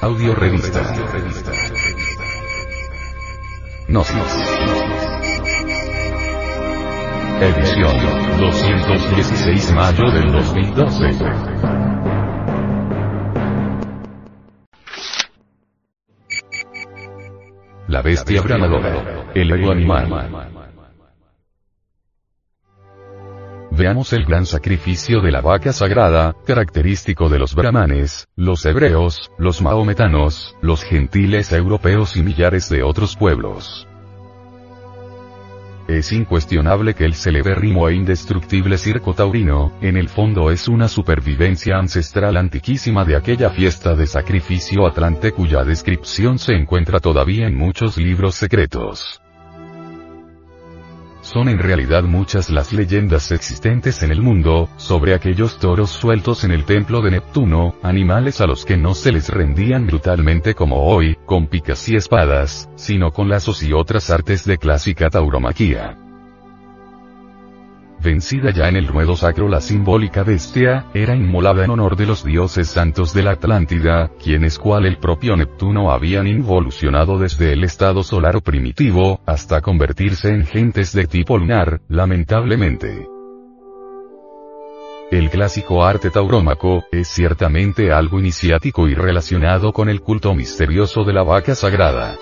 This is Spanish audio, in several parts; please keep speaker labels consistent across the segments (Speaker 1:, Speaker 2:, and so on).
Speaker 1: Audio revista. Gnosis. Edición 216 mayo del 2012. La bestia bramadora. El ego animal. Veamos el gran sacrificio de la vaca sagrada, característico de los brahmanes, los hebreos, los maometanos, los gentiles europeos y millares de otros pueblos. Es incuestionable que el celebérrimo e indestructible circo taurino, en el fondo es una supervivencia ancestral antiquísima de aquella fiesta de sacrificio atlante cuya descripción se encuentra todavía en muchos libros secretos. Son en realidad muchas las leyendas existentes en el mundo, sobre aquellos toros sueltos en el templo de Neptuno, animales a los que no se les rendían brutalmente como hoy, con picas y espadas, sino con lazos y otras artes de clásica tauromaquia. Vencida ya en el ruedo sacro la simbólica bestia, era inmolada en honor de los dioses santos de la Atlántida, quienes cual el propio Neptuno habían involucionado desde el estado solar primitivo, hasta convertirse en gentes de tipo lunar, lamentablemente. El clásico arte taurómaco, es ciertamente algo iniciático y relacionado con el culto misterioso de la vaca sagrada.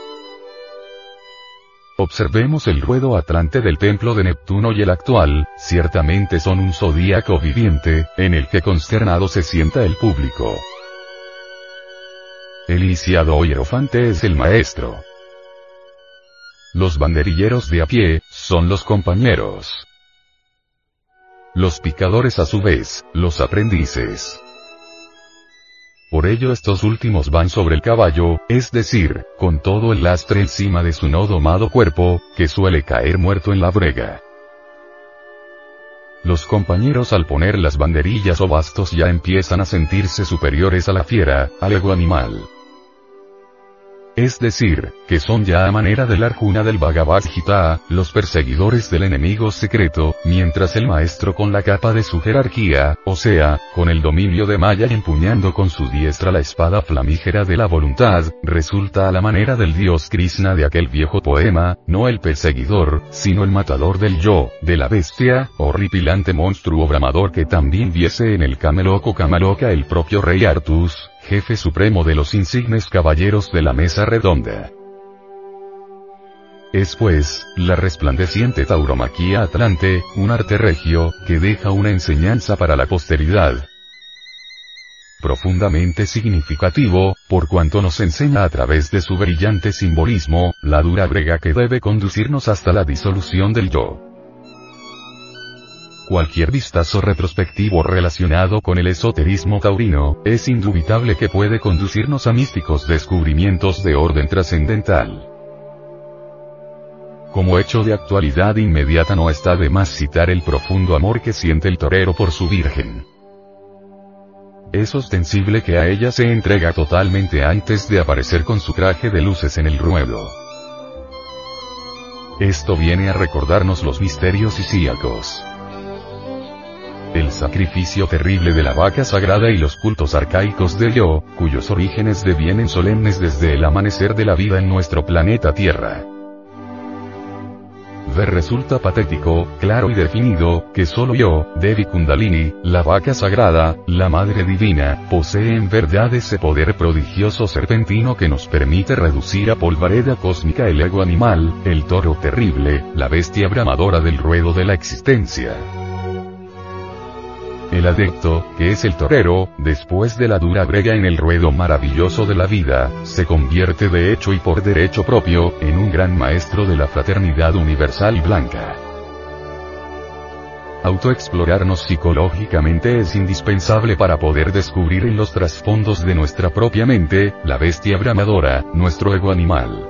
Speaker 1: Observemos el ruedo atlante del templo de Neptuno y el actual, ciertamente son un zodíaco viviente, en el que consternado se sienta el público. El iniciado hierofante es el maestro. Los banderilleros de a pie, son los compañeros. Los picadores a su vez, los aprendices. Por ello estos últimos van sobre el caballo, es decir, con todo el lastre encima de su no domado cuerpo, que suele caer muerto en la brega. Los compañeros al poner las banderillas o bastos ya empiezan a sentirse superiores a la fiera, al ego animal. Es decir, que son ya a manera de la Arjuna del Bhagavad Gita, los perseguidores del enemigo secreto, mientras el maestro con la capa de su jerarquía, o sea, con el dominio de Maya y empuñando con su diestra la espada flamígera de la voluntad, resulta a la manera del dios Krishna de aquel viejo poema, no el perseguidor, sino el matador del yo, de la bestia, horripilante monstruo bramador que también viese en el cameloco camaloca el propio rey Artus, jefe supremo de los insignes caballeros de la mesa redonda. Es pues, la resplandeciente tauromaquia atlante, un arte regio, que deja una enseñanza para la posteridad. Profundamente significativo, por cuanto nos enseña a través de su brillante simbolismo, la dura brega que debe conducirnos hasta la disolución del yo. Cualquier vistazo retrospectivo relacionado con el esoterismo taurino, es indubitable que puede conducirnos a místicos descubrimientos de orden trascendental. Como hecho de actualidad inmediata no está de más citar el profundo amor que siente el torero por su virgen. Es ostensible que a ella se entrega totalmente antes de aparecer con su traje de luces en el ruedo. Esto viene a recordarnos los misterios isíacos el sacrificio terrible de la vaca sagrada y los cultos arcaicos del yo, cuyos orígenes devienen solemnes desde el amanecer de la vida en nuestro planeta Tierra. Ver resulta patético, claro y definido, que solo yo, Devi Kundalini, la vaca sagrada, la Madre Divina, posee en verdad ese poder prodigioso serpentino que nos permite reducir a polvareda cósmica el ego animal, el toro terrible, la bestia bramadora del ruedo de la existencia. El adecto, que es el torero, después de la dura brega en el ruedo maravilloso de la vida, se convierte de hecho y por derecho propio, en un gran maestro de la fraternidad universal blanca. Autoexplorarnos psicológicamente es indispensable para poder descubrir en los trasfondos de nuestra propia mente, la bestia bramadora, nuestro ego animal.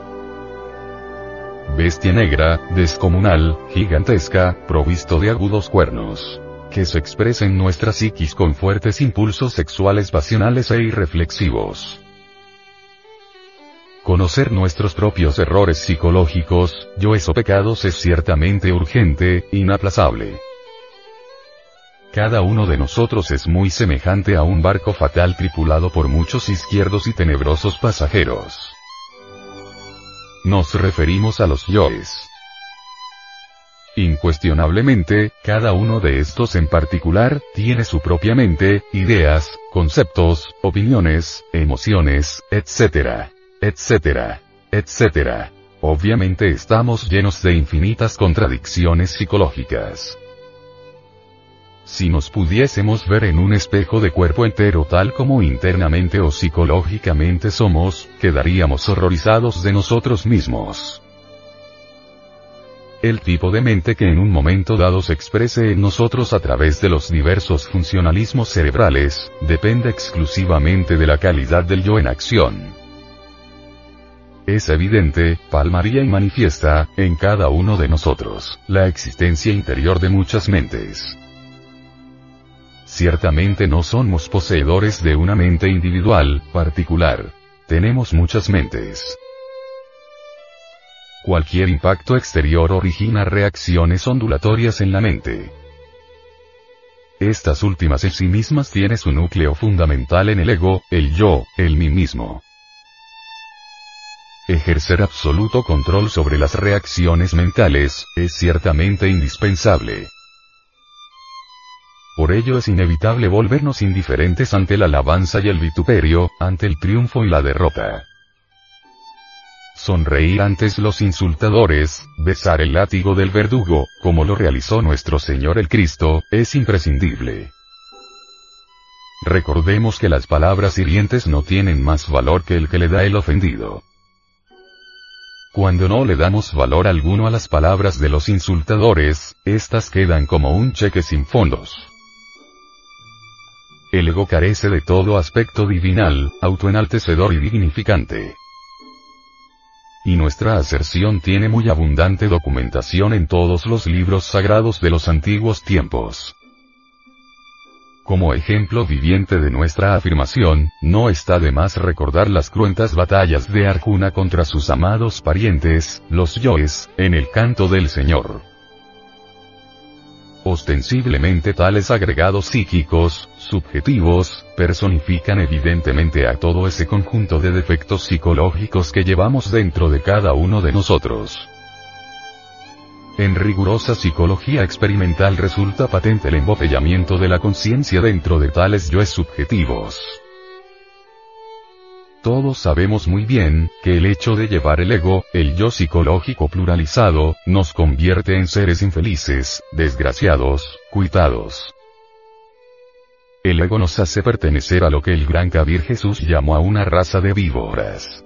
Speaker 1: Bestia negra, descomunal, gigantesca, provisto de agudos cuernos que se expresa en psiquis con fuertes impulsos sexuales pasionales e irreflexivos. Conocer nuestros propios errores psicológicos, yoes o pecados es ciertamente urgente, inaplazable. cada uno de nosotros es muy semejante a un barco fatal tripulado por muchos izquierdos y tenebrosos pasajeros. Nos referimos a los yoes. Incuestionablemente, cada uno de estos en particular, tiene su propia mente, ideas, conceptos, opiniones, emociones, etc. etc. etc. Obviamente estamos llenos de infinitas contradicciones psicológicas. Si nos pudiésemos ver en un espejo de cuerpo entero tal como internamente o psicológicamente somos, quedaríamos horrorizados de nosotros mismos. El tipo de mente que en un momento dado se exprese en nosotros a través de los diversos funcionalismos cerebrales, depende exclusivamente de la calidad del yo en acción. Es evidente, palmaría y manifiesta, en cada uno de nosotros, la existencia interior de muchas mentes. Ciertamente no somos poseedores de una mente individual, particular. Tenemos muchas mentes. Cualquier impacto exterior origina reacciones ondulatorias en la mente. Estas últimas en sí mismas tienen su núcleo fundamental en el ego, el yo, el mí mismo. Ejercer absoluto control sobre las reacciones mentales, es ciertamente indispensable. Por ello es inevitable volvernos indiferentes ante la alabanza y el vituperio, ante el triunfo y la derrota. Sonreír antes los insultadores, besar el látigo del verdugo, como lo realizó nuestro Señor el Cristo, es imprescindible. Recordemos que las palabras hirientes no tienen más valor que el que le da el ofendido. Cuando no le damos valor alguno a las palabras de los insultadores, éstas quedan como un cheque sin fondos. El ego carece de todo aspecto divinal, autoenaltecedor y dignificante. Y nuestra aserción tiene muy abundante documentación en todos los libros sagrados de los antiguos tiempos. Como ejemplo viviente de nuestra afirmación, no está de más recordar las cruentas batallas de Arjuna contra sus amados parientes, los yoes, en el canto del Señor. Ostensiblemente tales agregados psíquicos, subjetivos, personifican evidentemente a todo ese conjunto de defectos psicológicos que llevamos dentro de cada uno de nosotros. En rigurosa psicología experimental resulta patente el embotellamiento de la conciencia dentro de tales yoes subjetivos. Todos sabemos muy bien, que el hecho de llevar el ego, el yo psicológico pluralizado, nos convierte en seres infelices, desgraciados, cuitados. El ego nos hace pertenecer a lo que el gran Kabir Jesús llamó a una raza de víboras.